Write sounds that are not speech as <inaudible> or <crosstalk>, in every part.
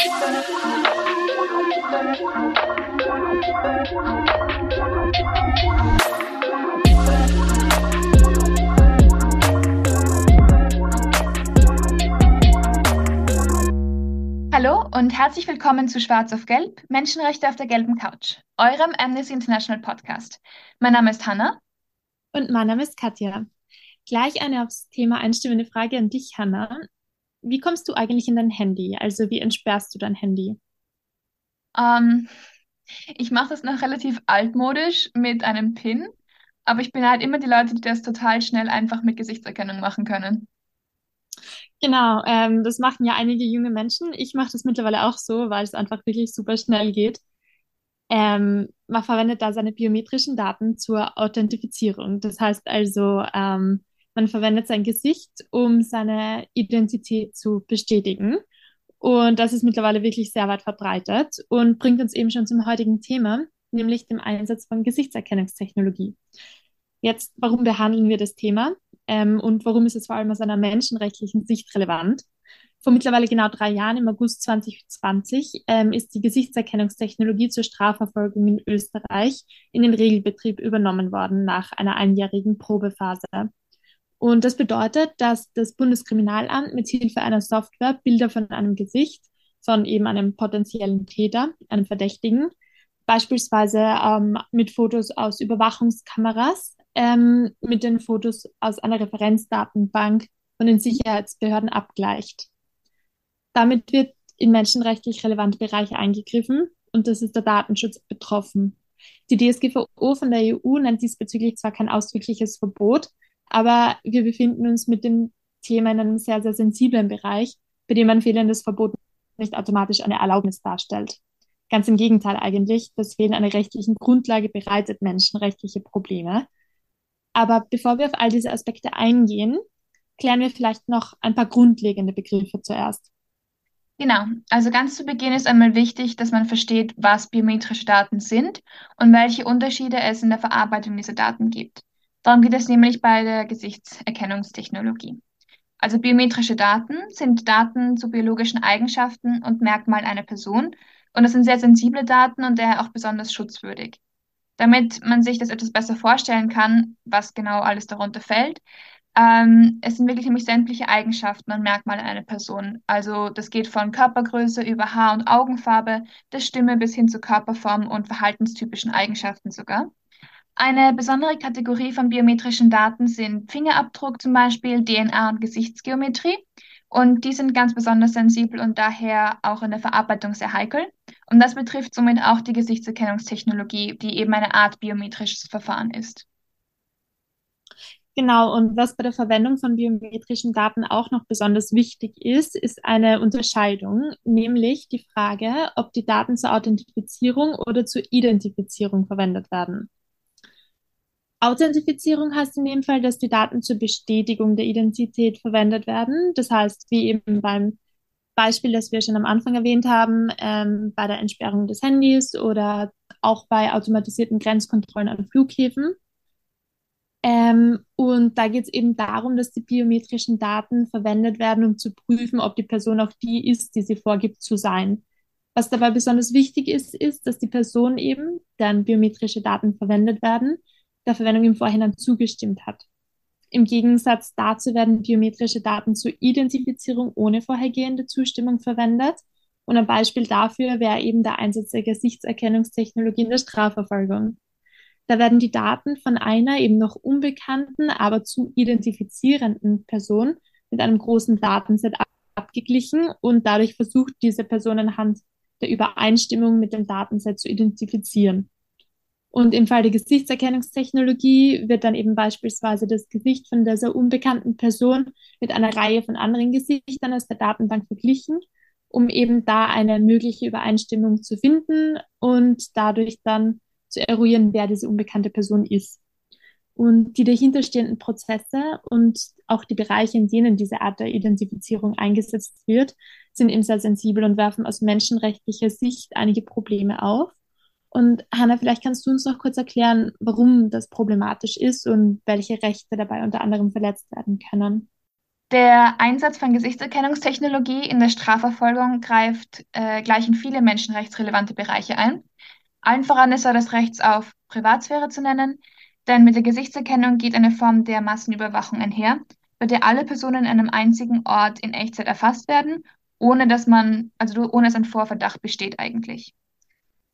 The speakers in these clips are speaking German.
Hallo und herzlich willkommen zu Schwarz auf Gelb, Menschenrechte auf der gelben Couch, eurem Amnesty International Podcast. Mein Name ist Hanna. Und mein Name ist Katja. Gleich eine aufs Thema einstimmende Frage an dich, Hanna. Wie kommst du eigentlich in dein Handy? Also wie entsperrst du dein Handy? Ähm, ich mache das noch relativ altmodisch mit einem PIN, aber ich bin halt immer die Leute, die das total schnell einfach mit Gesichtserkennung machen können. Genau, ähm, das machen ja einige junge Menschen. Ich mache das mittlerweile auch so, weil es einfach wirklich super schnell geht. Ähm, man verwendet da seine biometrischen Daten zur Authentifizierung. Das heißt also, ähm, man verwendet sein Gesicht, um seine Identität zu bestätigen. Und das ist mittlerweile wirklich sehr weit verbreitet und bringt uns eben schon zum heutigen Thema, nämlich dem Einsatz von Gesichtserkennungstechnologie. Jetzt, warum behandeln wir das Thema ähm, und warum ist es vor allem aus einer menschenrechtlichen Sicht relevant? Vor mittlerweile genau drei Jahren, im August 2020, ähm, ist die Gesichtserkennungstechnologie zur Strafverfolgung in Österreich in den Regelbetrieb übernommen worden nach einer einjährigen Probephase. Und das bedeutet, dass das Bundeskriminalamt mit Hilfe einer Software Bilder von einem Gesicht, von eben einem potenziellen Täter, einem Verdächtigen, beispielsweise ähm, mit Fotos aus Überwachungskameras, ähm, mit den Fotos aus einer Referenzdatenbank von den Sicherheitsbehörden abgleicht. Damit wird in menschenrechtlich relevante Bereiche eingegriffen und das ist der Datenschutz betroffen. Die DSGVO von der EU nennt diesbezüglich zwar kein ausdrückliches Verbot, aber wir befinden uns mit dem Thema in einem sehr, sehr sensiblen Bereich, bei dem ein fehlendes Verbot nicht automatisch eine Erlaubnis darstellt. Ganz im Gegenteil eigentlich, das Fehlen einer rechtlichen Grundlage bereitet menschenrechtliche Probleme. Aber bevor wir auf all diese Aspekte eingehen, klären wir vielleicht noch ein paar grundlegende Begriffe zuerst. Genau, also ganz zu Beginn ist einmal wichtig, dass man versteht, was biometrische Daten sind und welche Unterschiede es in der Verarbeitung dieser Daten gibt. Darum geht es nämlich bei der Gesichtserkennungstechnologie. Also biometrische Daten sind Daten zu biologischen Eigenschaften und Merkmalen einer Person und das sind sehr sensible Daten und daher auch besonders schutzwürdig. Damit man sich das etwas besser vorstellen kann, was genau alles darunter fällt, ähm, es sind wirklich nämlich sämtliche Eigenschaften und Merkmale einer Person. Also das geht von Körpergröße über Haar- und Augenfarbe, der Stimme bis hin zu Körperform und verhaltenstypischen Eigenschaften sogar. Eine besondere Kategorie von biometrischen Daten sind Fingerabdruck zum Beispiel, DNA und Gesichtsgeometrie. Und die sind ganz besonders sensibel und daher auch in der Verarbeitung sehr heikel. Und das betrifft somit auch die Gesichtserkennungstechnologie, die eben eine Art biometrisches Verfahren ist. Genau, und was bei der Verwendung von biometrischen Daten auch noch besonders wichtig ist, ist eine Unterscheidung, nämlich die Frage, ob die Daten zur Authentifizierung oder zur Identifizierung verwendet werden. Authentifizierung heißt in dem Fall, dass die Daten zur Bestätigung der Identität verwendet werden. Das heißt, wie eben beim Beispiel, das wir schon am Anfang erwähnt haben, ähm, bei der Entsperrung des Handys oder auch bei automatisierten Grenzkontrollen an Flughäfen. Ähm, und da geht es eben darum, dass die biometrischen Daten verwendet werden, um zu prüfen, ob die Person auch die ist, die sie vorgibt zu sein. Was dabei besonders wichtig ist, ist, dass die Person eben, deren biometrische Daten verwendet werden, der Verwendung im Vorhinein zugestimmt hat. Im Gegensatz dazu werden biometrische Daten zur Identifizierung ohne vorhergehende Zustimmung verwendet. Und ein Beispiel dafür wäre eben der Einsatz der Gesichtserkennungstechnologie in der Strafverfolgung. Da werden die Daten von einer eben noch unbekannten, aber zu identifizierenden Person mit einem großen Datenset abgeglichen und dadurch versucht diese Person anhand der Übereinstimmung mit dem Datenset zu identifizieren. Und im Fall der Gesichtserkennungstechnologie wird dann eben beispielsweise das Gesicht von dieser unbekannten Person mit einer Reihe von anderen Gesichtern aus der Datenbank verglichen, um eben da eine mögliche Übereinstimmung zu finden und dadurch dann zu eruieren, wer diese unbekannte Person ist. Und die dahinterstehenden Prozesse und auch die Bereiche, in denen diese Art der Identifizierung eingesetzt wird, sind eben sehr sensibel und werfen aus menschenrechtlicher Sicht einige Probleme auf. Und Hanna, vielleicht kannst du uns noch kurz erklären, warum das problematisch ist und welche Rechte dabei unter anderem verletzt werden können. Der Einsatz von Gesichtserkennungstechnologie in der Strafverfolgung greift äh, gleich in viele menschenrechtsrelevante Bereiche ein. Allen voran ist er das Recht auf Privatsphäre zu nennen, denn mit der Gesichtserkennung geht eine Form der Massenüberwachung einher, bei der alle Personen an einem einzigen Ort in Echtzeit erfasst werden, ohne dass man, also ohne dass ein Vorverdacht besteht eigentlich.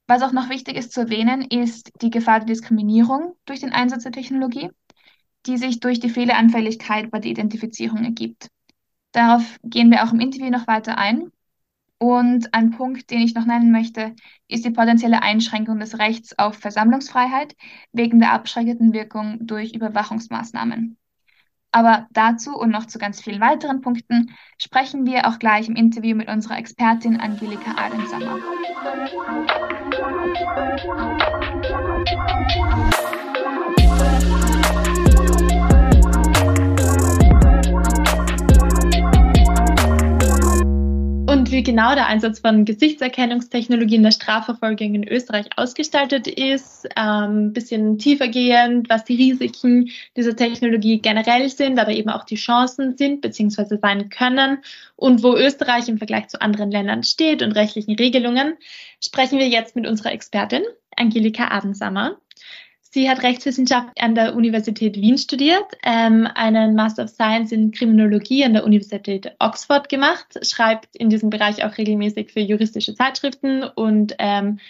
Was auch noch wichtig ist zu erwähnen, ist die Gefahr der Diskriminierung durch den Einsatz der Technologie die sich durch die Fehleranfälligkeit bei der Identifizierung ergibt. Darauf gehen wir auch im Interview noch weiter ein. Und ein Punkt, den ich noch nennen möchte, ist die potenzielle Einschränkung des Rechts auf Versammlungsfreiheit wegen der abschreckenden Wirkung durch Überwachungsmaßnahmen. Aber dazu und noch zu ganz vielen weiteren Punkten sprechen wir auch gleich im Interview mit unserer Expertin Angelika Adensammer. Thank you. Und wie genau der Einsatz von Gesichtserkennungstechnologie in der Strafverfolgung in Österreich ausgestaltet ist, ein ähm, bisschen tiefergehend, was die Risiken dieser Technologie generell sind, aber eben auch die Chancen sind bzw. sein können und wo Österreich im Vergleich zu anderen Ländern steht und rechtlichen Regelungen, sprechen wir jetzt mit unserer Expertin Angelika Adensammer. Sie hat Rechtswissenschaft an der Universität Wien studiert, ähm, einen Master of Science in Kriminologie an der Universität Oxford gemacht, schreibt in diesem Bereich auch regelmäßig für juristische Zeitschriften und ähm,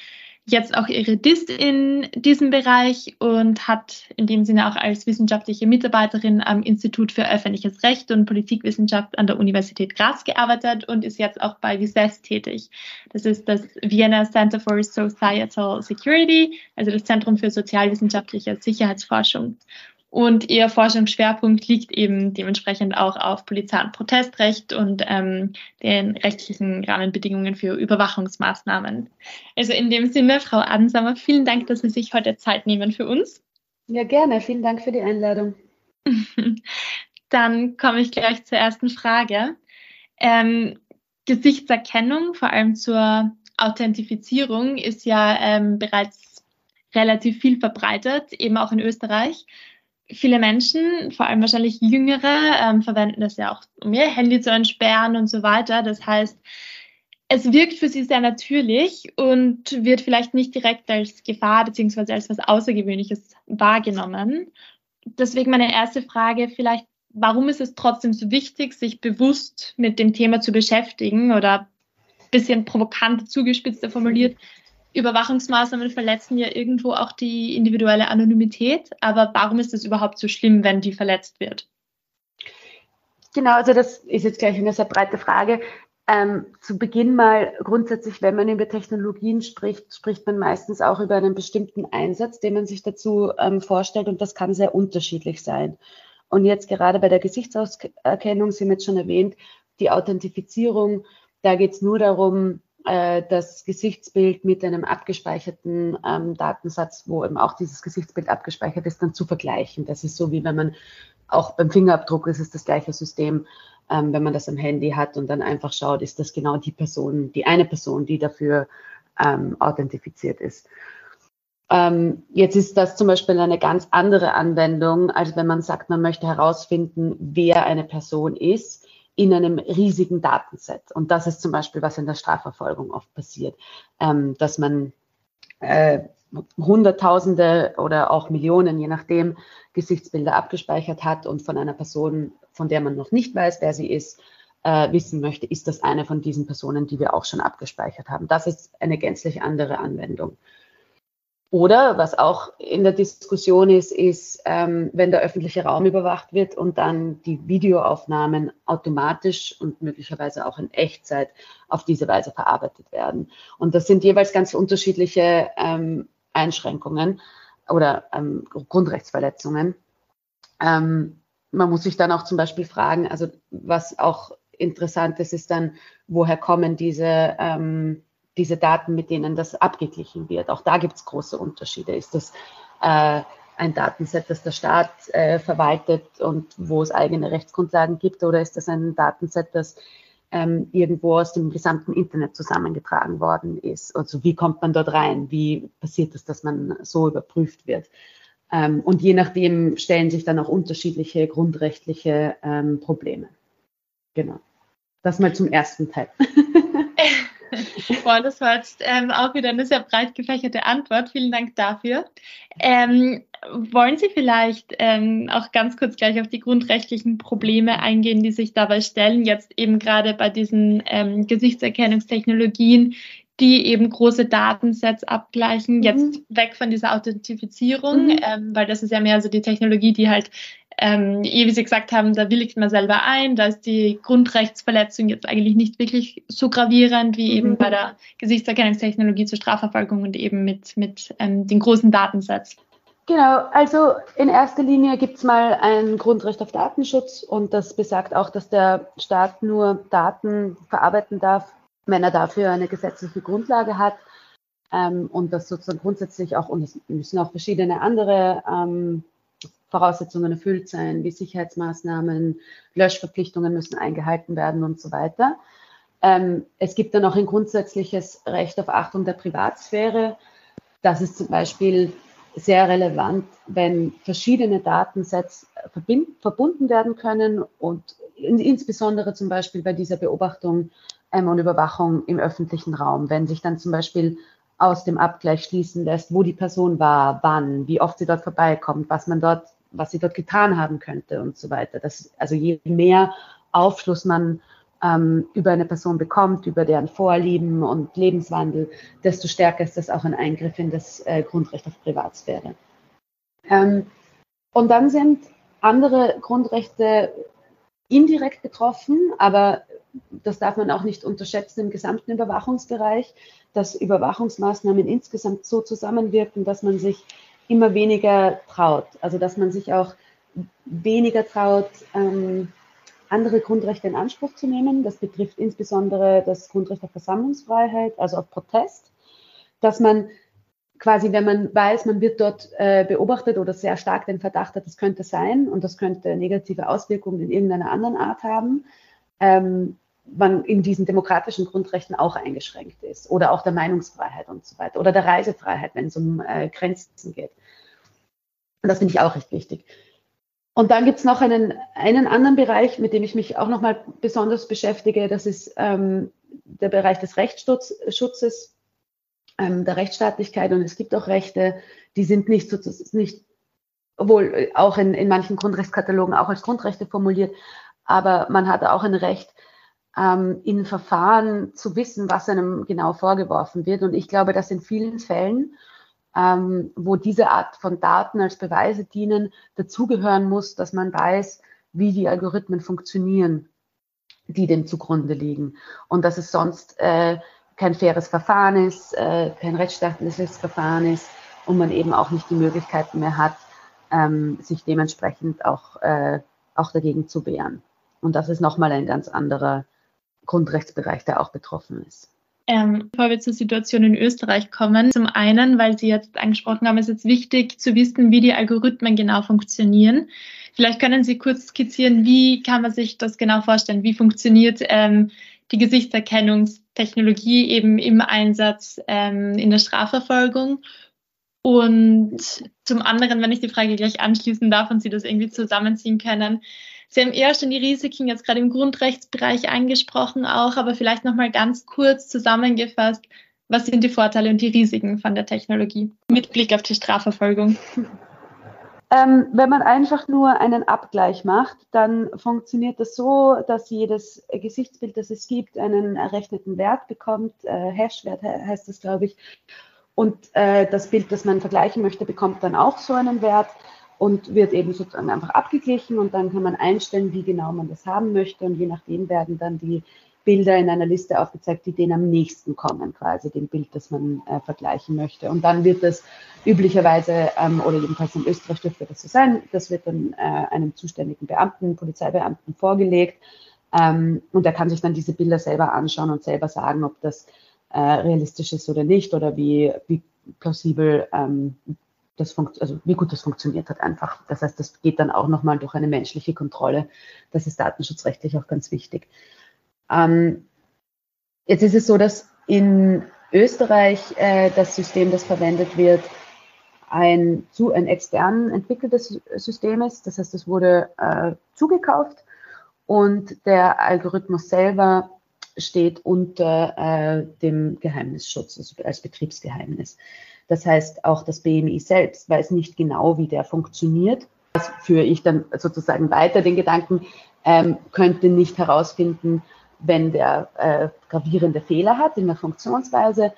jetzt auch ihre DIST in diesem Bereich und hat in dem Sinne auch als wissenschaftliche Mitarbeiterin am Institut für öffentliches Recht und Politikwissenschaft an der Universität Graz gearbeitet und ist jetzt auch bei VISES tätig. Das ist das Vienna Center for Societal Security, also das Zentrum für sozialwissenschaftliche Sicherheitsforschung. Und ihr Forschungsschwerpunkt liegt eben dementsprechend auch auf Polizei- und Protestrecht und ähm, den rechtlichen Rahmenbedingungen für Überwachungsmaßnahmen. Also in dem Sinne, Frau Adensamer, vielen Dank, dass Sie sich heute Zeit nehmen für uns. Ja, gerne. Vielen Dank für die Einladung. <laughs> Dann komme ich gleich zur ersten Frage. Ähm, Gesichtserkennung, vor allem zur Authentifizierung, ist ja ähm, bereits relativ viel verbreitet, eben auch in Österreich viele Menschen, vor allem wahrscheinlich Jüngere, ähm, verwenden das ja auch, um ihr Handy zu entsperren und so weiter. Das heißt, es wirkt für sie sehr natürlich und wird vielleicht nicht direkt als Gefahr bzw. als was Außergewöhnliches wahrgenommen. Deswegen meine erste Frage vielleicht, warum ist es trotzdem so wichtig, sich bewusst mit dem Thema zu beschäftigen oder bisschen provokant zugespitzter formuliert, Überwachungsmaßnahmen verletzen ja irgendwo auch die individuelle Anonymität. Aber warum ist es überhaupt so schlimm, wenn die verletzt wird? Genau, also das ist jetzt gleich eine sehr breite Frage. Ähm, zu Beginn mal grundsätzlich, wenn man über Technologien spricht, spricht man meistens auch über einen bestimmten Einsatz, den man sich dazu ähm, vorstellt und das kann sehr unterschiedlich sein. Und jetzt gerade bei der Gesichtserkennung, Sie haben jetzt schon erwähnt, die Authentifizierung, da geht es nur darum, äh, das Gesichtsbild mit einem abgespeicherten ähm, Datensatz, wo eben auch dieses Gesichtsbild abgespeichert ist, dann zu vergleichen. Das ist so wie wenn man auch beim Fingerabdruck ist es das gleiche System, ähm, wenn man das am Handy hat und dann einfach schaut, ist das genau die Person, die eine Person, die dafür ähm, authentifiziert ist. Ähm, jetzt ist das zum Beispiel eine ganz andere Anwendung, als wenn man sagt, man möchte herausfinden, wer eine Person ist in einem riesigen Datenset. Und das ist zum Beispiel, was in der Strafverfolgung oft passiert, ähm, dass man äh, Hunderttausende oder auch Millionen, je nachdem, Gesichtsbilder abgespeichert hat und von einer Person, von der man noch nicht weiß, wer sie ist, äh, wissen möchte, ist das eine von diesen Personen, die wir auch schon abgespeichert haben. Das ist eine gänzlich andere Anwendung. Oder was auch in der Diskussion ist, ist, ähm, wenn der öffentliche Raum überwacht wird und dann die Videoaufnahmen automatisch und möglicherweise auch in Echtzeit auf diese Weise verarbeitet werden. Und das sind jeweils ganz unterschiedliche ähm, Einschränkungen oder ähm, Grundrechtsverletzungen. Ähm, man muss sich dann auch zum Beispiel fragen, also was auch interessant ist, ist dann, woher kommen diese ähm, diese Daten, mit denen das abgeglichen wird. Auch da gibt es große Unterschiede. Ist das äh, ein Datenset, das der Staat äh, verwaltet und wo es eigene Rechtsgrundlagen gibt, oder ist das ein Datenset, das ähm, irgendwo aus dem gesamten Internet zusammengetragen worden ist? Also wie kommt man dort rein? Wie passiert es, dass man so überprüft wird? Ähm, und je nachdem stellen sich dann auch unterschiedliche grundrechtliche ähm, Probleme. Genau. Das mal zum ersten Teil. <laughs> Boah, das war jetzt ähm, auch wieder eine sehr breit gefächerte Antwort. Vielen Dank dafür. Ähm, wollen Sie vielleicht ähm, auch ganz kurz gleich auf die grundrechtlichen Probleme eingehen, die sich dabei stellen, jetzt eben gerade bei diesen ähm, Gesichtserkennungstechnologien, die eben große Datensets abgleichen, mhm. jetzt weg von dieser Authentifizierung, mhm. ähm, weil das ist ja mehr so die Technologie, die halt, ähm, wie Sie gesagt haben, da willigt man selber ein, da ist die Grundrechtsverletzung jetzt eigentlich nicht wirklich so gravierend wie eben mhm. bei der Gesichtserkennungstechnologie zur Strafverfolgung und eben mit, mit ähm, den großen Datensets. Genau, also in erster Linie gibt es mal ein Grundrecht auf Datenschutz und das besagt auch, dass der Staat nur Daten verarbeiten darf, wenn er dafür eine gesetzliche Grundlage hat ähm, und das sozusagen grundsätzlich auch, und es müssen auch verschiedene andere ähm, Voraussetzungen erfüllt sein, wie Sicherheitsmaßnahmen, Löschverpflichtungen müssen eingehalten werden und so weiter. Ähm, es gibt dann auch ein grundsätzliches Recht auf Achtung der Privatsphäre. Das ist zum Beispiel sehr relevant, wenn verschiedene Datensets verbunden werden können und insbesondere zum Beispiel bei dieser Beobachtung ähm, und Überwachung im öffentlichen Raum. Wenn sich dann zum Beispiel aus dem Abgleich schließen lässt, wo die Person war, wann, wie oft sie dort vorbeikommt, was man dort, was sie dort getan haben könnte und so weiter. Das, also je mehr Aufschluss man ähm, über eine Person bekommt, über deren Vorlieben und Lebenswandel, desto stärker ist das auch ein Eingriff in das äh, Grundrecht auf Privatsphäre. Ähm, und dann sind andere Grundrechte indirekt betroffen, aber das darf man auch nicht unterschätzen im gesamten Überwachungsbereich, dass Überwachungsmaßnahmen insgesamt so zusammenwirken, dass man sich immer weniger traut. Also dass man sich auch weniger traut, ähm, andere Grundrechte in Anspruch zu nehmen. Das betrifft insbesondere das Grundrecht auf Versammlungsfreiheit, also auf Protest, dass man quasi, wenn man weiß, man wird dort äh, beobachtet oder sehr stark den Verdacht hat, das könnte sein und das könnte negative Auswirkungen in irgendeiner anderen Art haben, ähm, man in diesen demokratischen Grundrechten auch eingeschränkt ist oder auch der Meinungsfreiheit und so weiter oder der Reisefreiheit, wenn es um äh, Grenzen geht. Und das finde ich auch recht wichtig. Und dann gibt es noch einen, einen anderen Bereich, mit dem ich mich auch nochmal besonders beschäftige. Das ist ähm, der Bereich des Rechtsschutzes ähm, der Rechtsstaatlichkeit und es gibt auch Rechte, die sind nicht, so, nicht obwohl auch in, in manchen Grundrechtskatalogen auch als Grundrechte formuliert, aber man hat auch ein Recht, ähm, in Verfahren zu wissen, was einem genau vorgeworfen wird. Und ich glaube, dass in vielen Fällen, ähm, wo diese Art von Daten als Beweise dienen, dazugehören muss, dass man weiß, wie die Algorithmen funktionieren, die dem zugrunde liegen. Und dass es sonst äh, kein faires Verfahren ist, äh, kein rechtsstaatliches Verfahren ist und man eben auch nicht die Möglichkeiten mehr hat, ähm, sich dementsprechend auch, äh, auch dagegen zu wehren. Und das ist nochmal ein ganz anderer Grundrechtsbereich, der auch betroffen ist. Ähm, bevor wir zur Situation in Österreich kommen, zum einen, weil Sie jetzt angesprochen haben, ist es wichtig zu wissen, wie die Algorithmen genau funktionieren. Vielleicht können Sie kurz skizzieren, wie kann man sich das genau vorstellen? Wie funktioniert ähm, die Gesichtserkennungstechnologie eben im Einsatz ähm, in der Strafverfolgung. Und zum anderen, wenn ich die Frage gleich anschließen darf und Sie das irgendwie zusammenziehen können, Sie haben eher schon die Risiken jetzt gerade im Grundrechtsbereich angesprochen auch, aber vielleicht nochmal ganz kurz zusammengefasst, was sind die Vorteile und die Risiken von der Technologie mit Blick auf die Strafverfolgung? Ähm, wenn man einfach nur einen Abgleich macht, dann funktioniert das so, dass jedes Gesichtsbild, das es gibt, einen errechneten Wert bekommt. Äh, Hashwert heißt das, glaube ich. Und äh, das Bild, das man vergleichen möchte, bekommt dann auch so einen Wert und wird eben sozusagen einfach abgeglichen und dann kann man einstellen, wie genau man das haben möchte und je nachdem werden dann die Bilder in einer Liste aufgezeigt, die denen am nächsten kommen, quasi dem Bild, das man äh, vergleichen möchte. Und dann wird das üblicherweise, ähm, oder jedenfalls in Österreich dürfte das so sein, das wird dann äh, einem zuständigen Beamten, Polizeibeamten vorgelegt. Ähm, und der kann sich dann diese Bilder selber anschauen und selber sagen, ob das äh, realistisch ist oder nicht oder wie, wie plausibel ähm, das also wie gut das funktioniert hat einfach. Das heißt, das geht dann auch nochmal durch eine menschliche Kontrolle. Das ist datenschutzrechtlich auch ganz wichtig. Ähm, jetzt ist es so, dass in Österreich äh, das System, das verwendet wird, ein, zu, ein extern entwickeltes System ist. Das heißt, es wurde äh, zugekauft und der Algorithmus selber steht unter äh, dem Geheimnisschutz, also als Betriebsgeheimnis. Das heißt, auch das BMI selbst weiß nicht genau, wie der funktioniert. Das führe ich dann sozusagen weiter den Gedanken, ähm, könnte nicht herausfinden, wenn der äh, gravierende Fehler hat in der Funktionsweise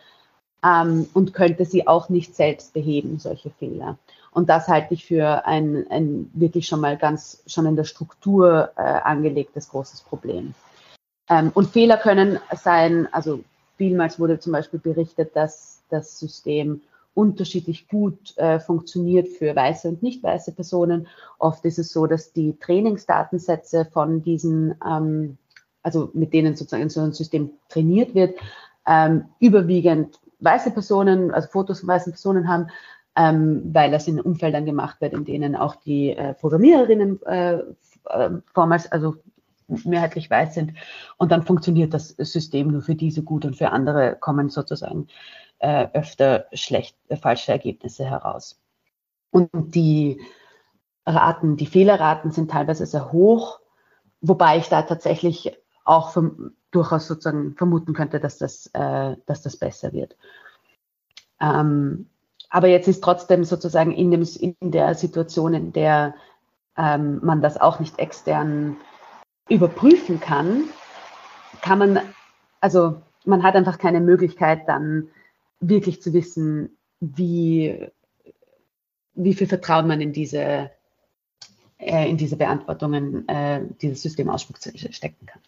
ähm, und könnte sie auch nicht selbst beheben, solche Fehler. Und das halte ich für ein, ein wirklich schon mal ganz, schon in der Struktur äh, angelegtes großes Problem. Ähm, und Fehler können sein, also vielmals wurde zum Beispiel berichtet, dass das System unterschiedlich gut äh, funktioniert für weiße und nicht weiße Personen. Oft ist es so, dass die Trainingsdatensätze von diesen, ähm, also mit denen sozusagen so ein System trainiert wird, ähm, überwiegend weiße Personen, also Fotos von weißen Personen haben, ähm, weil das in Umfeldern gemacht wird, in denen auch die äh, Programmiererinnen äh, äh, vormals, also mehrheitlich weiß sind. Und dann funktioniert das System nur für diese gut und für andere kommen sozusagen äh, öfter schlecht, äh, falsche Ergebnisse heraus. Und die Raten, die Fehlerraten sind teilweise sehr hoch, wobei ich da tatsächlich auch vom, durchaus sozusagen vermuten könnte, dass das, äh, dass das besser wird. Ähm, aber jetzt ist trotzdem sozusagen in, dem, in der Situation, in der ähm, man das auch nicht extern überprüfen kann, kann man, also man hat einfach keine Möglichkeit dann wirklich zu wissen, wie, wie viel Vertrauen man in diese, äh, in diese Beantwortungen äh, dieses System ausspuckt stecken kann.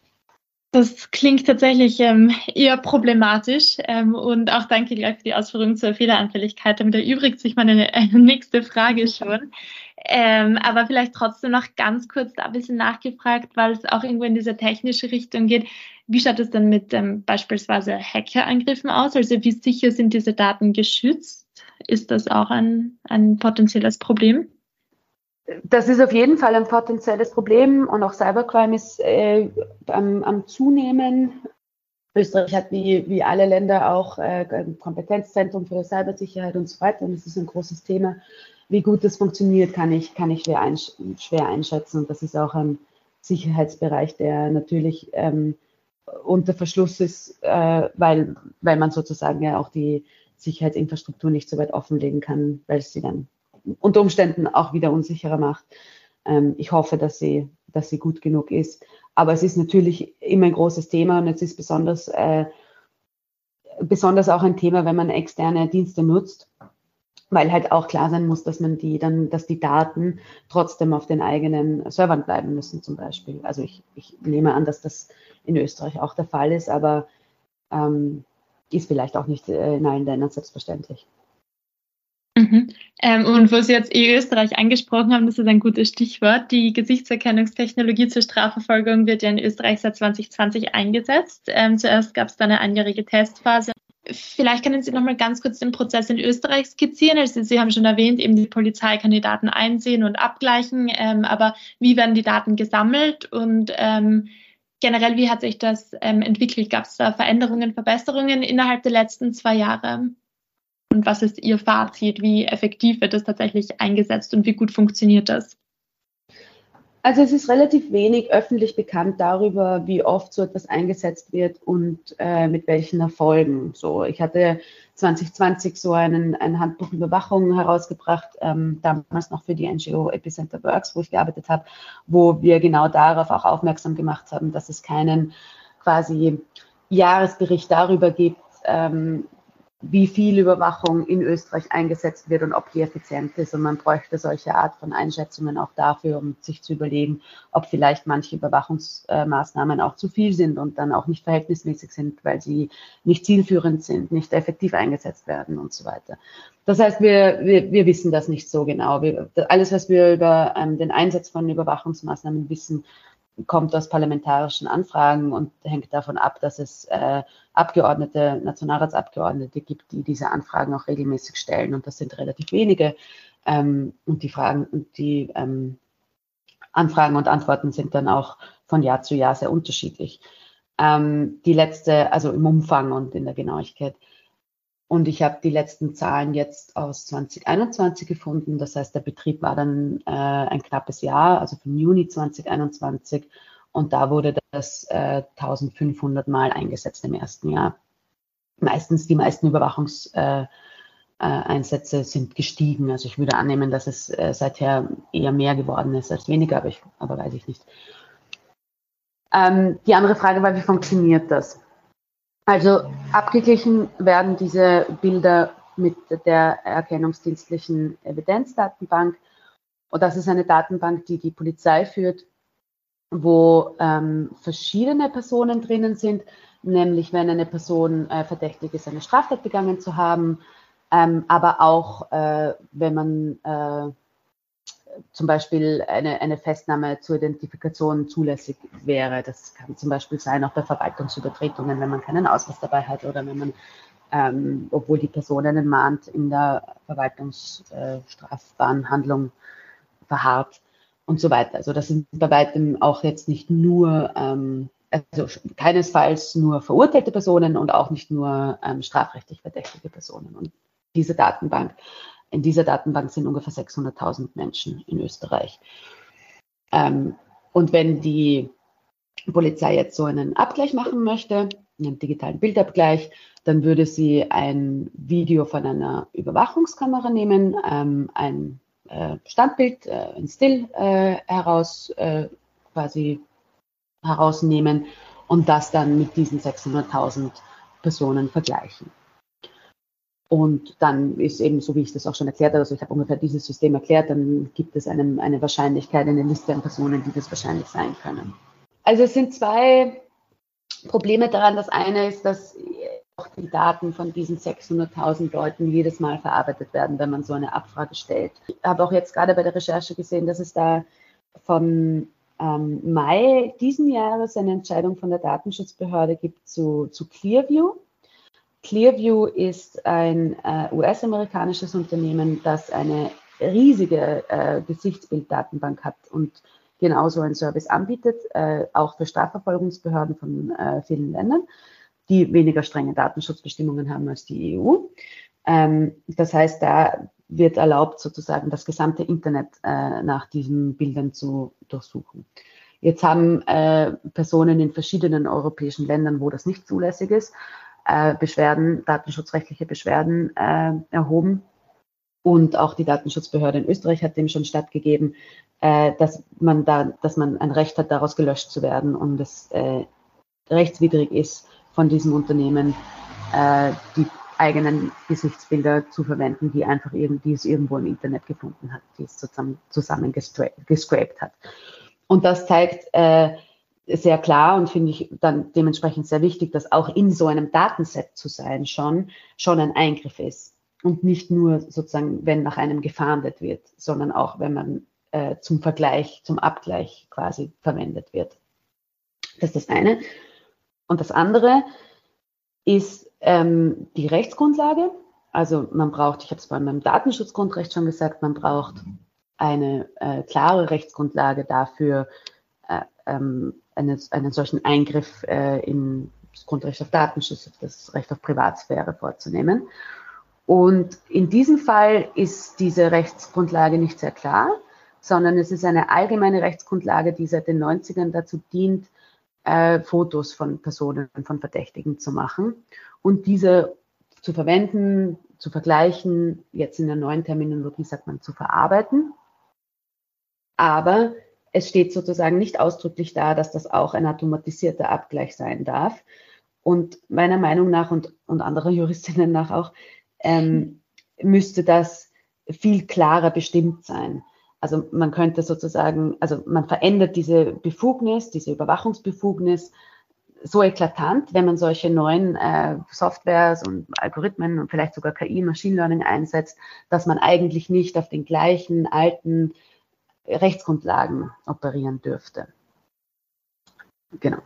Das klingt tatsächlich ähm, eher problematisch ähm, und auch danke gleich für die Ausführungen zur Fehleranfälligkeit. Damit erübrigt sich meine äh, nächste Frage schon. Ähm, aber vielleicht trotzdem noch ganz kurz da ein bisschen nachgefragt, weil es auch irgendwo in diese technische Richtung geht. Wie schaut es denn mit ähm, beispielsweise Hackerangriffen aus? Also wie sicher sind diese Daten geschützt? Ist das auch ein, ein potenzielles Problem? Das ist auf jeden Fall ein potenzielles Problem und auch Cybercrime ist äh, am, am, Zunehmen. Österreich hat wie, wie alle Länder auch äh, ein Kompetenzzentrum für Cybersicherheit und so weiter und das ist ein großes Thema. Wie gut das funktioniert, kann ich, kann ich schwer einschätzen und das ist auch ein Sicherheitsbereich, der natürlich ähm, unter Verschluss ist, äh, weil, weil man sozusagen ja auch die Sicherheitsinfrastruktur nicht so weit offenlegen kann, weil sie dann unter Umständen auch wieder unsicherer macht. Ähm, ich hoffe, dass sie, dass sie gut genug ist. Aber es ist natürlich immer ein großes Thema und es ist besonders, äh, besonders auch ein Thema, wenn man externe Dienste nutzt, weil halt auch klar sein muss, dass man die dann, dass die Daten trotzdem auf den eigenen Servern bleiben müssen, zum Beispiel. Also ich, ich nehme an, dass das in Österreich auch der Fall ist, aber ähm, ist vielleicht auch nicht äh, in allen Ländern selbstverständlich. Mhm. Ähm, und wo Sie jetzt eh Österreich angesprochen haben, das ist ein gutes Stichwort. Die Gesichtserkennungstechnologie zur Strafverfolgung wird ja in Österreich seit 2020 eingesetzt. Ähm, zuerst gab es da eine einjährige Testphase. Vielleicht können Sie noch mal ganz kurz den Prozess in Österreich skizzieren. Also Sie haben schon erwähnt, eben die Polizei kann die Daten einsehen und abgleichen. Ähm, aber wie werden die Daten gesammelt und ähm, generell, wie hat sich das ähm, entwickelt? Gab es da Veränderungen, Verbesserungen innerhalb der letzten zwei Jahre? Und was ist Ihr Fazit? Wie effektiv wird das tatsächlich eingesetzt und wie gut funktioniert das? Also es ist relativ wenig öffentlich bekannt darüber, wie oft so etwas eingesetzt wird und äh, mit welchen Erfolgen. So, ich hatte 2020 so einen, ein Handbuch Überwachung herausgebracht, ähm, damals noch für die NGO Epicenter Works, wo ich gearbeitet habe, wo wir genau darauf auch aufmerksam gemacht haben, dass es keinen quasi Jahresbericht darüber gibt, ähm, wie viel Überwachung in Österreich eingesetzt wird und ob die effizient ist. Und man bräuchte solche Art von Einschätzungen auch dafür, um sich zu überlegen, ob vielleicht manche Überwachungsmaßnahmen auch zu viel sind und dann auch nicht verhältnismäßig sind, weil sie nicht zielführend sind, nicht effektiv eingesetzt werden und so weiter. Das heißt, wir, wir, wir wissen das nicht so genau. Wir, alles, was wir über ähm, den Einsatz von Überwachungsmaßnahmen wissen, kommt aus parlamentarischen Anfragen und hängt davon ab, dass es äh, Abgeordnete, Nationalratsabgeordnete gibt, die diese Anfragen auch regelmäßig stellen. Und das sind relativ wenige. Ähm, und die Fragen und die ähm, Anfragen und Antworten sind dann auch von Jahr zu Jahr sehr unterschiedlich. Ähm, die letzte, also im Umfang und in der Genauigkeit. Und ich habe die letzten Zahlen jetzt aus 2021 gefunden. Das heißt, der Betrieb war dann äh, ein knappes Jahr, also von Juni 2021. Und da wurde das äh, 1500 Mal eingesetzt im ersten Jahr. Meistens die meisten Überwachungseinsätze äh, äh, sind gestiegen. Also ich würde annehmen, dass es äh, seither eher mehr geworden ist als weniger, aber, ich, aber weiß ich nicht. Ähm, die andere Frage war, wie funktioniert das? Also abgeglichen werden diese Bilder mit der erkennungsdienstlichen Evidenzdatenbank. Und das ist eine Datenbank, die die Polizei führt, wo ähm, verschiedene Personen drinnen sind, nämlich wenn eine Person äh, verdächtig ist, eine Straftat begangen zu haben, ähm, aber auch äh, wenn man äh, zum Beispiel eine, eine Festnahme zur Identifikation zulässig wäre. Das kann zum Beispiel sein, auch bei Verwaltungsübertretungen, wenn man keinen Ausweis dabei hat oder wenn man, ähm, obwohl die Person einen mahnt, in der verwaltungsstrafbaren Handlung verharrt und so weiter. Also das sind bei weitem auch jetzt nicht nur, ähm, also keinesfalls nur verurteilte Personen und auch nicht nur ähm, strafrechtlich verdächtige Personen. Und diese Datenbank in dieser Datenbank sind ungefähr 600.000 Menschen in Österreich. Ähm, und wenn die Polizei jetzt so einen Abgleich machen möchte, einen digitalen Bildabgleich, dann würde sie ein Video von einer Überwachungskamera nehmen, ähm, ein äh, Standbild, äh, ein Still äh, heraus äh, quasi herausnehmen und das dann mit diesen 600.000 Personen vergleichen. Und dann ist eben, so wie ich das auch schon erklärt habe, also ich habe ungefähr dieses System erklärt, dann gibt es einem, eine Wahrscheinlichkeit, eine Liste an Personen, die das wahrscheinlich sein können. Also es sind zwei Probleme daran. Das eine ist, dass auch die Daten von diesen 600.000 Leuten jedes Mal verarbeitet werden, wenn man so eine Abfrage stellt. Ich habe auch jetzt gerade bei der Recherche gesehen, dass es da von ähm, Mai diesen Jahres eine Entscheidung von der Datenschutzbehörde gibt zu, zu Clearview. Clearview ist ein äh, US-amerikanisches Unternehmen, das eine riesige äh, Gesichtsbilddatenbank hat und genauso einen Service anbietet, äh, auch für Strafverfolgungsbehörden von äh, vielen Ländern, die weniger strenge Datenschutzbestimmungen haben als die EU. Ähm, das heißt, da wird erlaubt, sozusagen das gesamte Internet äh, nach diesen Bildern zu durchsuchen. Jetzt haben äh, Personen in verschiedenen europäischen Ländern, wo das nicht zulässig ist, äh, Beschwerden, datenschutzrechtliche Beschwerden äh, erhoben. Und auch die Datenschutzbehörde in Österreich hat dem schon stattgegeben, äh, dass man da, dass man ein Recht hat, daraus gelöscht zu werden und es äh, rechtswidrig ist, von diesem Unternehmen äh, die eigenen Gesichtsbilder zu verwenden, die einfach irgendwie es irgendwo im Internet gefunden hat, die es zusammen, zusammen gescraped hat. Und das zeigt, äh, sehr klar und finde ich dann dementsprechend sehr wichtig, dass auch in so einem Datenset zu sein schon, schon ein Eingriff ist. Und nicht nur sozusagen, wenn nach einem gefahndet wird, sondern auch, wenn man äh, zum Vergleich, zum Abgleich quasi verwendet wird. Das ist das eine. Und das andere ist ähm, die Rechtsgrundlage. Also man braucht, ich habe es vorhin beim Datenschutzgrundrecht schon gesagt, man braucht eine äh, klare Rechtsgrundlage dafür, äh, ähm, einen, einen solchen Eingriff äh, in das Grundrecht auf Datenschutz, das Recht auf Privatsphäre vorzunehmen. Und in diesem Fall ist diese Rechtsgrundlage nicht sehr klar, sondern es ist eine allgemeine Rechtsgrundlage, die seit den 90ern dazu dient, äh, Fotos von Personen, von Verdächtigen zu machen und diese zu verwenden, zu vergleichen, jetzt in der neuen Terminologie sagt man zu verarbeiten. Aber es steht sozusagen nicht ausdrücklich da, dass das auch ein automatisierter Abgleich sein darf. Und meiner Meinung nach und, und anderer <laughs> Juristinnen nach auch, ähm, müsste das viel klarer bestimmt sein. Also man könnte sozusagen, also man verändert diese Befugnis, diese Überwachungsbefugnis so eklatant, wenn man solche neuen äh, Softwares und Algorithmen und vielleicht sogar KI, Machine Learning einsetzt, dass man eigentlich nicht auf den gleichen alten Rechtsgrundlagen operieren dürfte. Genau.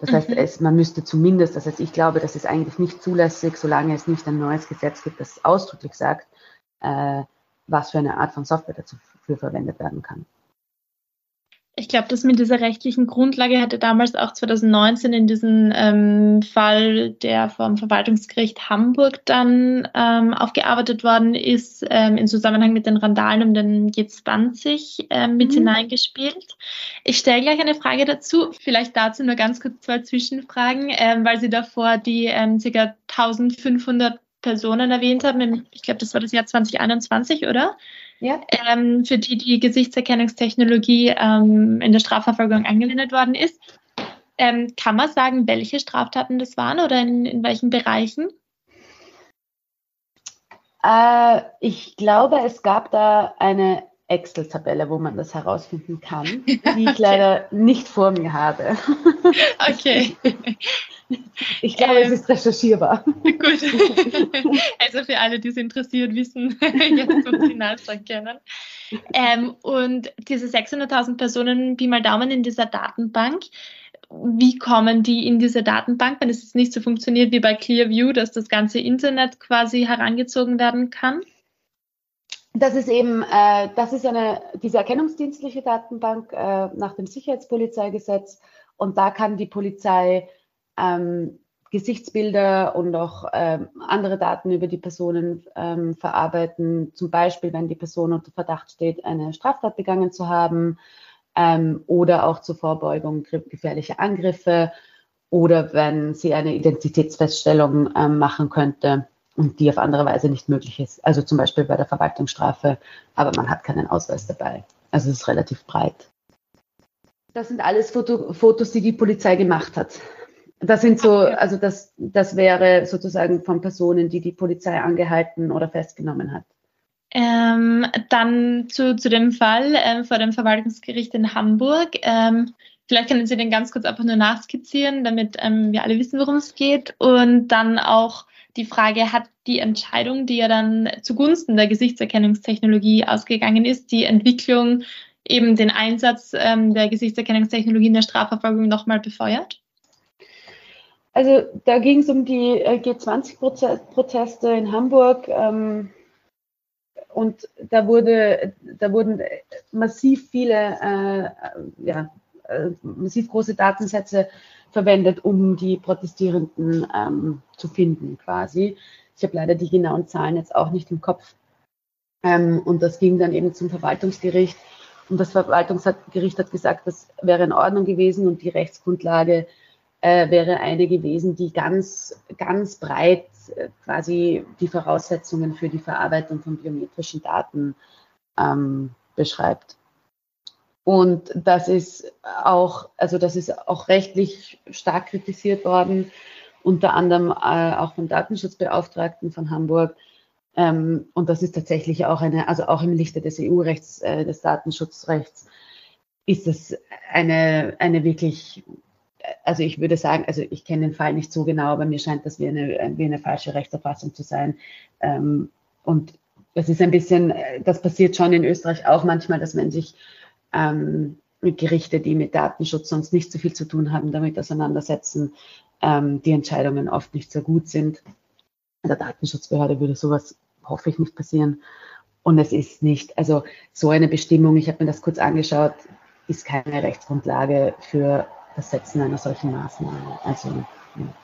Das heißt, mhm. es, man müsste zumindest, das heißt, ich glaube, das ist eigentlich nicht zulässig, solange es nicht ein neues Gesetz gibt, das ausdrücklich sagt, äh, was für eine Art von Software dazu verwendet werden kann. Ich glaube, das mit dieser rechtlichen Grundlage hatte damals auch 2019 in diesem ähm, Fall, der vom Verwaltungsgericht Hamburg dann ähm, aufgearbeitet worden ist, ähm, im Zusammenhang mit den Randalen um den G20 ähm, mit mhm. hineingespielt. Ich stelle gleich eine Frage dazu, vielleicht dazu nur ganz kurz zwei Zwischenfragen, ähm, weil Sie davor die ähm, ca. 1500 Personen erwähnt haben. Ich glaube, das war das Jahr 2021, oder? Ja. Ähm, für die die Gesichtserkennungstechnologie ähm, in der Strafverfolgung angewendet worden ist. Ähm, kann man sagen, welche Straftaten das waren oder in, in welchen Bereichen? Äh, ich glaube, es gab da eine Excel-Tabelle, wo man das herausfinden kann, <laughs> die ich leider nicht vor mir habe. Okay. <laughs> Ich glaube, ähm, es ist recherchierbar. Gut. <laughs> Also für alle, die es interessiert, wissen jetzt, was sie nachschauen können. Ähm, und diese 600.000 Personen, Pi mal Daumen in dieser Datenbank, wie kommen die in diese Datenbank, wenn es jetzt nicht so funktioniert wie bei Clearview, dass das ganze Internet quasi herangezogen werden kann? Das ist eben, äh, das ist eine, diese erkennungsdienstliche Datenbank äh, nach dem Sicherheitspolizeigesetz und da kann die Polizei ähm, Gesichtsbilder und auch ähm, andere Daten über die Personen ähm, verarbeiten. Zum Beispiel, wenn die Person unter Verdacht steht, eine Straftat begangen zu haben ähm, oder auch zur Vorbeugung gefährlicher Angriffe oder wenn sie eine Identitätsfeststellung ähm, machen könnte und die auf andere Weise nicht möglich ist. Also zum Beispiel bei der Verwaltungsstrafe, aber man hat keinen Ausweis dabei. Also es ist relativ breit. Das sind alles Foto Fotos, die die Polizei gemacht hat. Das sind so, also das, das wäre sozusagen von Personen, die die Polizei angehalten oder festgenommen hat. Ähm, dann zu, zu dem Fall ähm, vor dem Verwaltungsgericht in Hamburg. Ähm, vielleicht können Sie den ganz kurz einfach nur nachskizzieren, damit ähm, wir alle wissen, worum es geht. Und dann auch die Frage, hat die Entscheidung, die ja dann zugunsten der Gesichtserkennungstechnologie ausgegangen ist, die Entwicklung, eben den Einsatz ähm, der Gesichtserkennungstechnologie in der Strafverfolgung nochmal befeuert? Also da ging es um die äh, G20-Proteste in Hamburg ähm, und da, wurde, da wurden massiv viele, äh, ja, äh, massiv große Datensätze verwendet, um die Protestierenden ähm, zu finden quasi. Ich habe leider die genauen Zahlen jetzt auch nicht im Kopf. Ähm, und das ging dann eben zum Verwaltungsgericht. Und das Verwaltungsgericht hat gesagt, das wäre in Ordnung gewesen und die Rechtsgrundlage äh, wäre eine gewesen, die ganz, ganz breit äh, quasi die Voraussetzungen für die Verarbeitung von biometrischen Daten ähm, beschreibt. Und das ist auch, also das ist auch rechtlich stark kritisiert worden, unter anderem äh, auch vom Datenschutzbeauftragten von Hamburg. Ähm, und das ist tatsächlich auch eine, also auch im Lichte des EU-Rechts, äh, des Datenschutzrechts, ist das eine, eine wirklich also ich würde sagen, also ich kenne den Fall nicht so genau, aber mir scheint das wie eine, wie eine falsche Rechtserfassung zu sein. Ähm, und das ist ein bisschen, das passiert schon in Österreich auch manchmal, dass wenn sich ähm, Gerichte, die mit Datenschutz sonst nicht so viel zu tun haben, damit auseinandersetzen, ähm, die Entscheidungen oft nicht so gut sind. In der Datenschutzbehörde würde sowas, hoffe ich, nicht passieren. Und es ist nicht, also so eine Bestimmung, ich habe mir das kurz angeschaut, ist keine Rechtsgrundlage für das Setzen einer solchen Maßnahme. Also, ja.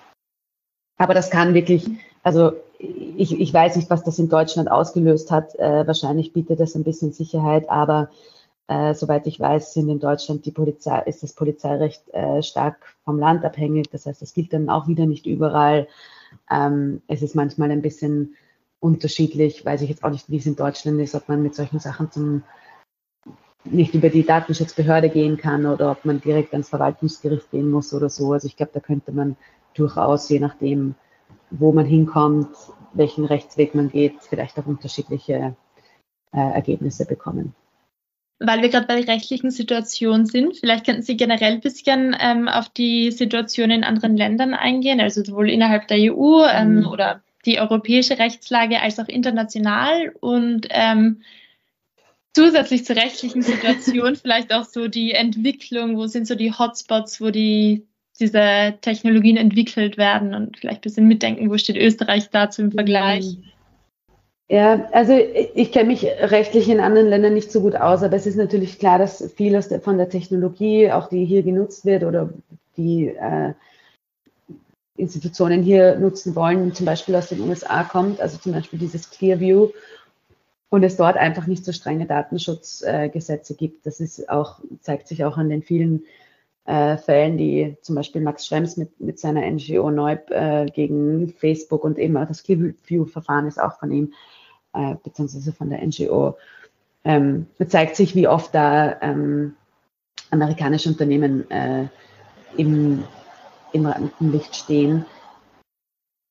Aber das kann wirklich, also ich, ich weiß nicht, was das in Deutschland ausgelöst hat. Äh, wahrscheinlich bietet das ein bisschen Sicherheit, aber äh, soweit ich weiß, sind in Deutschland die Polizei, ist das Polizeirecht äh, stark vom Land abhängig. Das heißt, es gilt dann auch wieder nicht überall. Ähm, es ist manchmal ein bisschen unterschiedlich, weiß ich jetzt auch nicht, wie es in Deutschland ist, ob man mit solchen Sachen zum nicht über die Datenschutzbehörde gehen kann oder ob man direkt ans Verwaltungsgericht gehen muss oder so. Also ich glaube, da könnte man durchaus, je nachdem, wo man hinkommt, welchen Rechtsweg man geht, vielleicht auch unterschiedliche äh, Ergebnisse bekommen. Weil wir gerade bei der rechtlichen Situation sind, vielleicht könnten Sie generell ein bisschen ähm, auf die Situation in anderen Ländern eingehen, also sowohl innerhalb der EU ähm, mhm. oder die europäische Rechtslage als auch international und ähm, zusätzlich zur rechtlichen Situation <laughs> vielleicht auch so die Entwicklung, wo sind so die Hotspots, wo die diese Technologien entwickelt werden und vielleicht ein bisschen mitdenken, wo steht Österreich dazu im Vergleich? Ja, also ich kenne mich rechtlich in anderen Ländern nicht so gut aus, aber es ist natürlich klar, dass viel der, von der Technologie, auch die hier genutzt wird oder die äh, Institutionen hier nutzen wollen, zum Beispiel aus den USA kommt, also zum Beispiel dieses Clearview und es dort einfach nicht so strenge Datenschutzgesetze äh, gibt. Das ist auch, zeigt sich auch an den vielen äh, Fällen, die zum Beispiel Max Schrems mit, mit seiner NGO Neub äh, gegen Facebook und eben auch das Clearview-Verfahren ist auch von ihm äh, beziehungsweise von der NGO, ähm, zeigt sich, wie oft da ähm, amerikanische Unternehmen äh, im, im Rampenlicht stehen.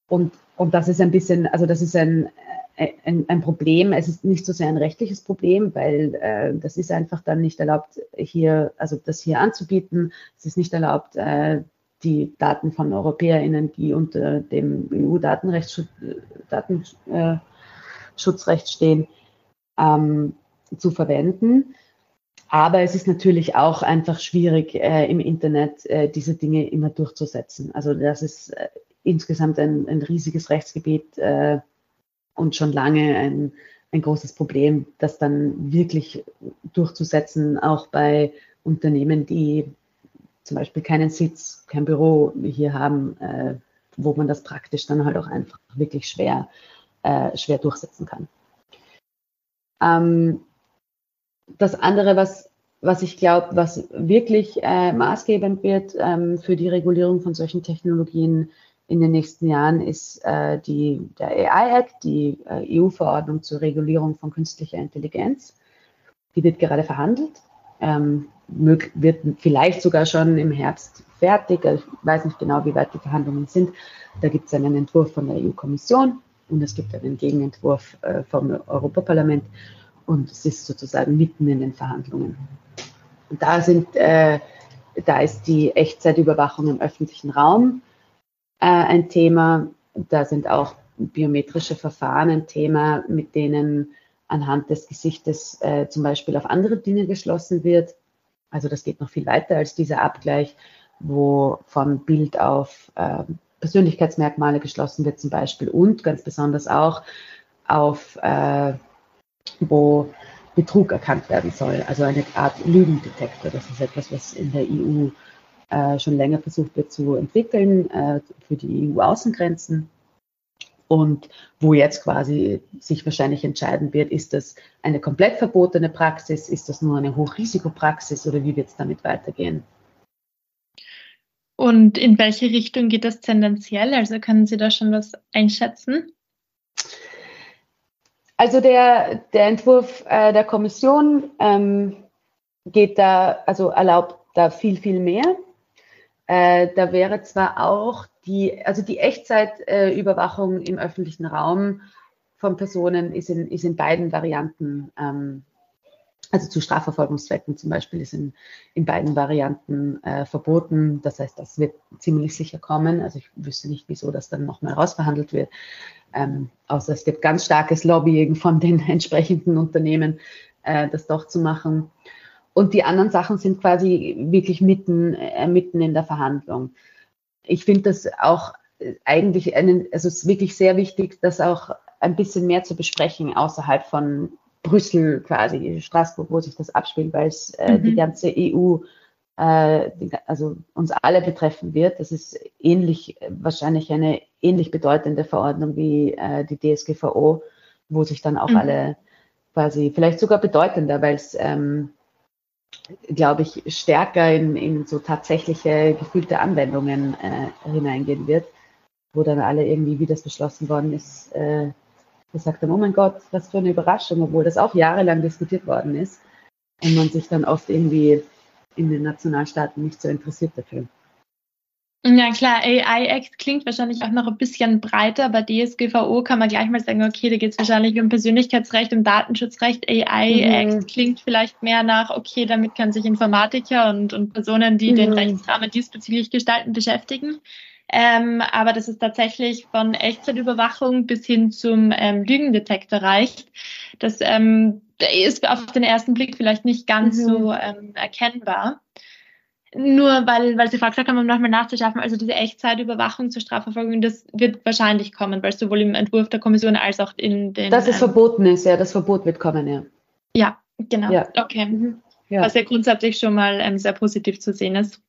Und, und das ist ein bisschen, also das ist ein, ein, ein Problem. Es ist nicht so sehr ein rechtliches Problem, weil äh, das ist einfach dann nicht erlaubt, hier, also das hier anzubieten. Es ist nicht erlaubt, äh, die Daten von EuropäerInnen, die unter dem EU-Datenrechtsschutz, Daten, äh, Schutzrecht stehen, ähm, zu verwenden. Aber es ist natürlich auch einfach schwierig, äh, im Internet äh, diese Dinge immer durchzusetzen. Also das ist äh, insgesamt ein, ein, riesiges Rechtsgebiet äh, und schon lange ein, ein großes Problem, das dann wirklich durchzusetzen, auch bei Unternehmen, die zum Beispiel keinen Sitz, kein Büro hier haben, äh, wo man das praktisch dann halt auch einfach wirklich schwer äh, schwer durchsetzen kann. Ähm, das andere, was, was ich glaube, was wirklich äh, maßgebend wird ähm, für die Regulierung von solchen Technologien in den nächsten Jahren, ist äh, die, der AI-Act, die äh, EU-Verordnung zur Regulierung von künstlicher Intelligenz. Die wird gerade verhandelt, ähm, wird vielleicht sogar schon im Herbst fertig. Ich weiß nicht genau, wie weit die Verhandlungen sind. Da gibt es einen Entwurf von der EU-Kommission und es gibt einen Gegenentwurf äh, vom Europaparlament und es ist sozusagen mitten in den Verhandlungen. Und da sind, äh, da ist die Echtzeitüberwachung im öffentlichen Raum äh, ein Thema. Da sind auch biometrische Verfahren ein Thema, mit denen anhand des Gesichtes äh, zum Beispiel auf andere Dinge geschlossen wird. Also das geht noch viel weiter als dieser Abgleich, wo von Bild auf äh, Persönlichkeitsmerkmale geschlossen wird zum Beispiel und ganz besonders auch auf, äh, wo Betrug erkannt werden soll, also eine Art Lügendetektor. Das ist etwas, was in der EU äh, schon länger versucht wird zu entwickeln äh, für die EU-Außengrenzen. Und wo jetzt quasi sich wahrscheinlich entscheiden wird, ist das eine komplett verbotene Praxis, ist das nur eine Hochrisikopraxis oder wie wird es damit weitergehen? Und in welche Richtung geht das tendenziell? Also können Sie da schon was einschätzen? Also der, der Entwurf äh, der Kommission ähm, geht da, also erlaubt da viel, viel mehr. Äh, da wäre zwar auch die, also die Echtzeitüberwachung äh, im öffentlichen Raum von Personen ist in, ist in beiden Varianten ähm, also zu Strafverfolgungszwecken zum Beispiel ist in, in beiden Varianten äh, verboten. Das heißt, das wird ziemlich sicher kommen. Also ich wüsste nicht, wieso das dann nochmal rausverhandelt wird. Ähm, außer es gibt ganz starkes Lobbying von den <laughs> entsprechenden Unternehmen, äh, das doch zu machen. Und die anderen Sachen sind quasi wirklich mitten, äh, mitten in der Verhandlung. Ich finde das auch äh, eigentlich einen, also es ist wirklich sehr wichtig, das auch ein bisschen mehr zu besprechen außerhalb von Brüssel quasi, Straßburg, wo sich das abspielt, weil es äh, mhm. die ganze EU, äh, die, also uns alle betreffen wird. Das ist ähnlich, wahrscheinlich eine ähnlich bedeutende Verordnung wie äh, die DSGVO, wo sich dann auch mhm. alle quasi, vielleicht sogar bedeutender, weil es, ähm, glaube ich, stärker in, in so tatsächliche gefühlte Anwendungen äh, hineingehen wird, wo dann alle irgendwie, wie das beschlossen worden ist, äh, gesagt haben, oh mein Gott, was für eine Überraschung, obwohl das auch jahrelang diskutiert worden ist und man sich dann oft irgendwie in den Nationalstaaten nicht so interessiert dafür. Ja klar, AI Act klingt wahrscheinlich auch noch ein bisschen breiter. Bei DSGVO kann man gleich mal sagen, okay, da geht es wahrscheinlich um Persönlichkeitsrecht, um Datenschutzrecht. AI mhm. Act klingt vielleicht mehr nach, okay, damit kann sich Informatiker und, und Personen, die mhm. den Rechtsrahmen diesbezüglich gestalten, beschäftigen. Ähm, aber das ist tatsächlich von Echtzeitüberwachung bis hin zum ähm, Lügendetektor reicht. Das ähm, ist auf den ersten Blick vielleicht nicht ganz mhm. so ähm, erkennbar. nur weil, weil Sie vorgeschlagen haben, um nochmal nachzuschaffen, also diese Echtzeitüberwachung zur Strafverfolgung, das wird wahrscheinlich kommen, weil sowohl im Entwurf der Kommission als auch in den. Dass es ähm, verboten ist, ja, das Verbot wird kommen, ja. Ja, genau. Ja. Okay. Mhm. Ja. Was ja grundsätzlich schon mal ähm, sehr positiv zu sehen ist.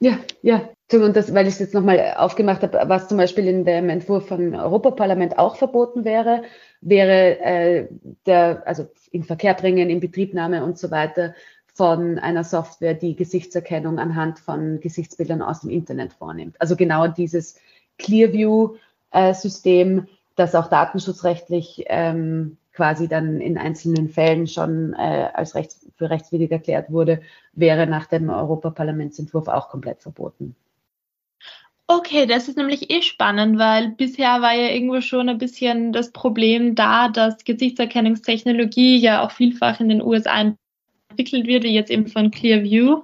Ja, ja. Und das, weil ich es jetzt nochmal aufgemacht habe, was zum Beispiel in dem Entwurf vom Europaparlament auch verboten wäre, wäre äh, der, also in Verkehr bringen, in Betriebnahme und so weiter von einer Software, die Gesichtserkennung anhand von Gesichtsbildern aus dem Internet vornimmt. Also genau dieses Clearview-System, äh, das auch datenschutzrechtlich ähm, quasi dann in einzelnen Fällen schon äh, als rechts, für rechtswidrig erklärt wurde, wäre nach dem Europaparlamentsentwurf auch komplett verboten. Okay, das ist nämlich eh spannend, weil bisher war ja irgendwo schon ein bisschen das Problem da, dass Gesichtserkennungstechnologie ja auch vielfach in den USA entwickelt wird, wie jetzt eben von Clearview.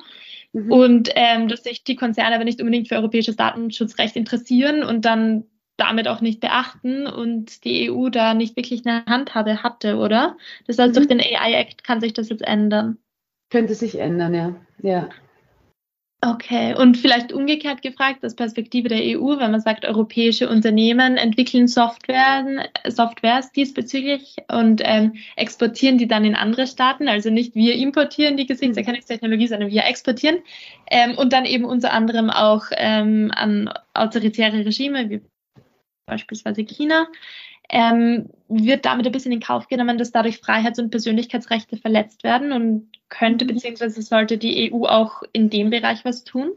Mhm. Und ähm, dass sich die Konzerne aber nicht unbedingt für europäisches Datenschutzrecht interessieren und dann damit auch nicht beachten und die EU da nicht wirklich eine Handhabe hatte, oder? Das heißt, mhm. durch den AI Act kann sich das jetzt ändern. Könnte sich ändern, ja. ja. Okay, und vielleicht umgekehrt gefragt, aus Perspektive der EU, wenn man sagt, europäische Unternehmen entwickeln Software, Softwares diesbezüglich und ähm, exportieren die dann in andere Staaten, also nicht wir importieren die Gesichtserkennungstechnologie, sondern wir exportieren ähm, und dann eben unter anderem auch ähm, an autoritäre Regime wie beispielsweise China, ähm, wird damit ein bisschen in Kauf genommen, dass dadurch Freiheits- und Persönlichkeitsrechte verletzt werden und könnte bzw. sollte die EU auch in dem Bereich was tun?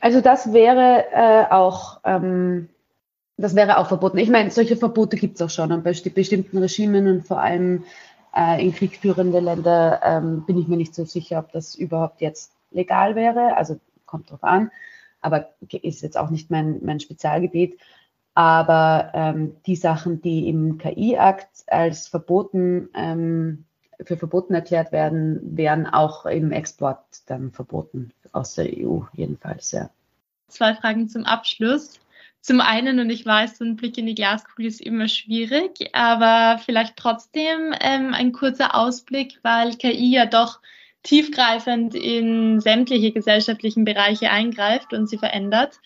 Also das wäre äh, auch ähm, das wäre auch verboten. Ich meine, solche Verbote gibt es auch schon und bei bestimmten Regimen und vor allem äh, in kriegführende Länder ähm, bin ich mir nicht so sicher, ob das überhaupt jetzt legal wäre. Also kommt drauf an, aber ist jetzt auch nicht mein, mein Spezialgebiet. Aber ähm, die Sachen, die im KI-Akt als verboten, ähm, für verboten erklärt werden, wären auch im Export dann verboten, aus der EU jedenfalls, ja. Zwei Fragen zum Abschluss. Zum einen, und ich weiß, so ein Blick in die Glaskugel ist immer schwierig, aber vielleicht trotzdem ähm, ein kurzer Ausblick, weil KI ja doch tiefgreifend in sämtliche gesellschaftlichen Bereiche eingreift und sie verändert.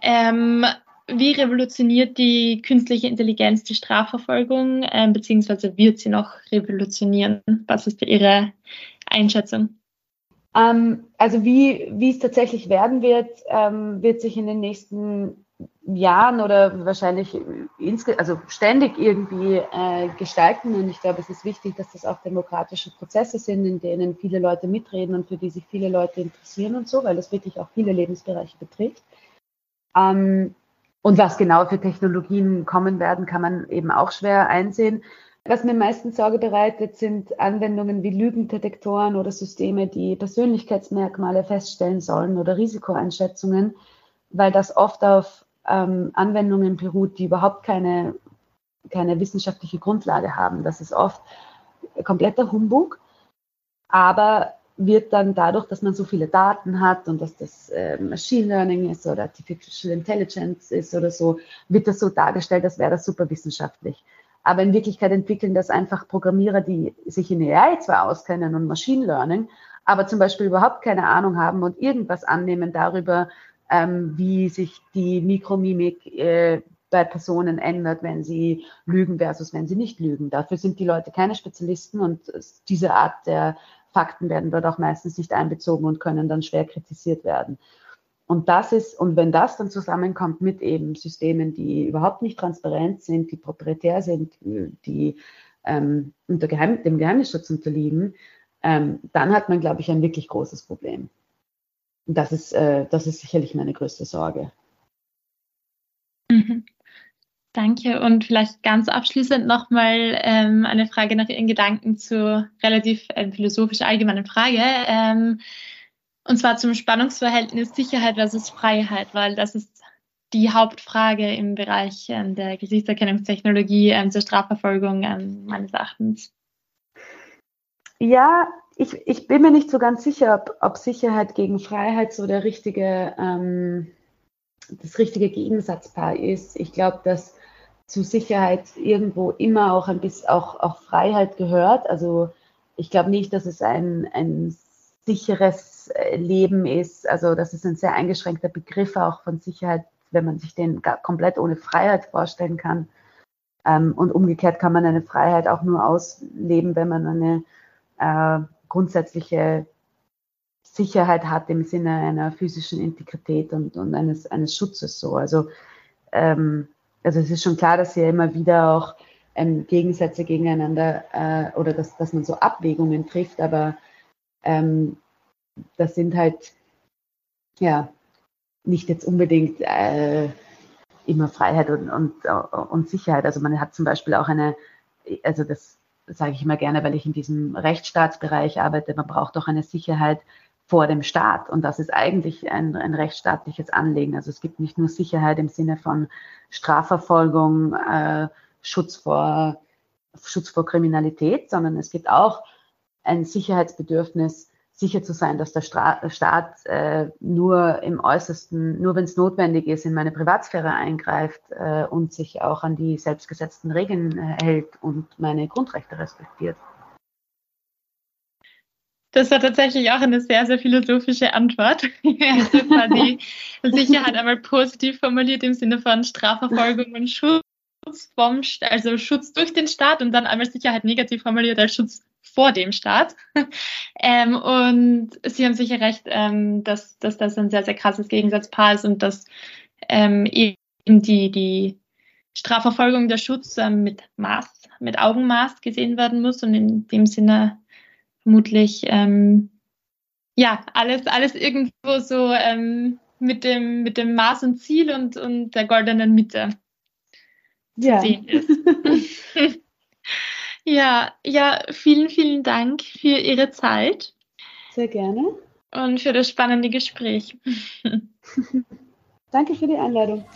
Ähm, wie revolutioniert die künstliche Intelligenz die Strafverfolgung, äh, beziehungsweise wird sie noch revolutionieren? Was ist Ihre Einschätzung? Ähm, also wie, wie es tatsächlich werden wird, ähm, wird sich in den nächsten Jahren oder wahrscheinlich also ständig irgendwie äh, gestalten. Und ich glaube, es ist wichtig, dass das auch demokratische Prozesse sind, in denen viele Leute mitreden und für die sich viele Leute interessieren und so, weil das wirklich auch viele Lebensbereiche betrifft. Ähm, und was genau für Technologien kommen werden, kann man eben auch schwer einsehen. Was mir meistens Sorge bereitet, sind Anwendungen wie Lügendetektoren oder Systeme, die Persönlichkeitsmerkmale feststellen sollen oder Risikoeinschätzungen, weil das oft auf ähm, Anwendungen beruht, die überhaupt keine, keine wissenschaftliche Grundlage haben. Das ist oft kompletter Humbug. Aber wird dann dadurch, dass man so viele Daten hat und dass das äh, Machine Learning ist oder Artificial Intelligence ist oder so, wird das so dargestellt, als wäre das super wissenschaftlich. Aber in Wirklichkeit entwickeln das einfach Programmierer, die sich in AI zwar auskennen und Machine Learning, aber zum Beispiel überhaupt keine Ahnung haben und irgendwas annehmen darüber, ähm, wie sich die Mikromimik äh, bei Personen ändert, wenn sie lügen versus wenn sie nicht lügen. Dafür sind die Leute keine Spezialisten und diese Art der Fakten werden dort auch meistens nicht einbezogen und können dann schwer kritisiert werden. Und das ist, und wenn das dann zusammenkommt mit eben Systemen, die überhaupt nicht transparent sind, die proprietär sind, die ähm, unter Geheim dem Geheimnisschutz unterliegen, ähm, dann hat man, glaube ich, ein wirklich großes Problem. Und das ist, äh, das ist sicherlich meine größte Sorge. Mhm. Danke. Und vielleicht ganz abschließend nochmal ähm, eine Frage nach Ihren Gedanken zur relativ äh, philosophisch allgemeinen Frage. Ähm, und zwar zum Spannungsverhältnis Sicherheit versus Freiheit, weil das ist die Hauptfrage im Bereich ähm, der Gesichtserkennungstechnologie ähm, zur Strafverfolgung ähm, meines Erachtens. Ja, ich, ich bin mir nicht so ganz sicher, ob, ob Sicherheit gegen Freiheit so der richtige, ähm, das richtige Gegensatzpaar ist. Ich glaube, dass zu Sicherheit irgendwo immer auch ein bisschen auch, auch Freiheit gehört. Also ich glaube nicht, dass es ein, ein sicheres äh, Leben ist. Also das ist ein sehr eingeschränkter Begriff auch von Sicherheit, wenn man sich den komplett ohne Freiheit vorstellen kann. Ähm, und umgekehrt kann man eine Freiheit auch nur ausleben, wenn man eine äh, grundsätzliche Sicherheit hat im Sinne einer physischen Integrität und, und eines, eines Schutzes so. Also, ähm, also es ist schon klar, dass hier immer wieder auch ähm, Gegensätze gegeneinander äh, oder dass, dass man so Abwägungen trifft, aber ähm, das sind halt ja nicht jetzt unbedingt äh, immer Freiheit und, und, und Sicherheit. Also man hat zum Beispiel auch eine, also das sage ich immer gerne, weil ich in diesem Rechtsstaatsbereich arbeite, man braucht auch eine Sicherheit vor dem Staat. Und das ist eigentlich ein, ein rechtsstaatliches Anliegen. Also es gibt nicht nur Sicherheit im Sinne von Strafverfolgung, äh, Schutz, vor, Schutz vor Kriminalität, sondern es gibt auch ein Sicherheitsbedürfnis, sicher zu sein, dass der Stra Staat äh, nur im äußersten, nur wenn es notwendig ist, in meine Privatsphäre eingreift äh, und sich auch an die selbstgesetzten Regeln äh, hält und meine Grundrechte respektiert. Das war tatsächlich auch eine sehr, sehr philosophische Antwort. <laughs> also quasi <laughs> Sicherheit einmal positiv formuliert im Sinne von Strafverfolgung und Schutz vom, also Schutz durch den Staat und dann einmal Sicherheit negativ formuliert als Schutz vor dem Staat. <laughs> ähm, und Sie haben sicher recht, ähm, dass, dass das ein sehr, sehr krasses Gegensatzpaar ist und dass ähm, eben die, die Strafverfolgung der Schutz ähm, mit Maß, mit Augenmaß gesehen werden muss und in dem Sinne vermutlich ähm, ja alles, alles irgendwo so ähm, mit, dem, mit dem Maß und Ziel und, und der goldenen Mitte ja. zu sehen ist. <laughs> Ja, ja, vielen, vielen Dank für Ihre Zeit. Sehr gerne. Und für das spannende Gespräch. <laughs> Danke für die Einladung.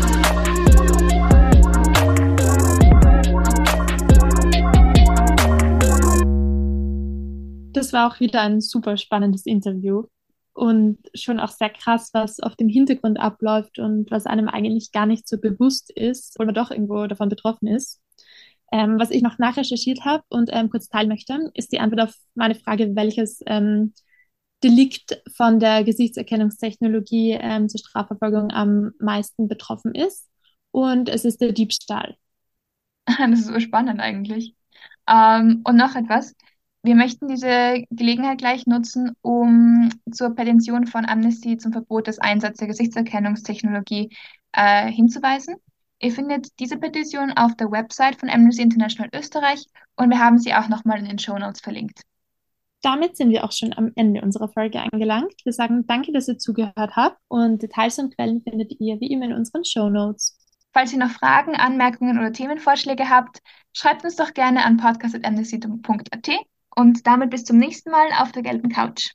<laughs> Das war auch wieder ein super spannendes Interview und schon auch sehr krass, was auf dem Hintergrund abläuft und was einem eigentlich gar nicht so bewusst ist, obwohl man doch irgendwo davon betroffen ist. Ähm, was ich noch nachrecherchiert habe und ähm, kurz teilen möchte, ist die Antwort auf meine Frage, welches ähm, Delikt von der Gesichtserkennungstechnologie ähm, zur Strafverfolgung am meisten betroffen ist. Und es ist der Diebstahl. <laughs> Das ist so spannend eigentlich. Ähm, und noch etwas. Wir möchten diese Gelegenheit gleich nutzen, um zur Petition von Amnesty zum Verbot des Einsatzes der Gesichtserkennungstechnologie äh, hinzuweisen. Ihr findet diese Petition auf der Website von Amnesty International Österreich und wir haben sie auch nochmal in den Show Notes verlinkt. Damit sind wir auch schon am Ende unserer Folge angelangt. Wir sagen danke, dass ihr zugehört habt und Details und Quellen findet ihr wie immer in unseren Show Notes. Falls ihr noch Fragen, Anmerkungen oder Themenvorschläge habt, schreibt uns doch gerne an podcast.amnesty.at und damit bis zum nächsten Mal auf der gelben Couch.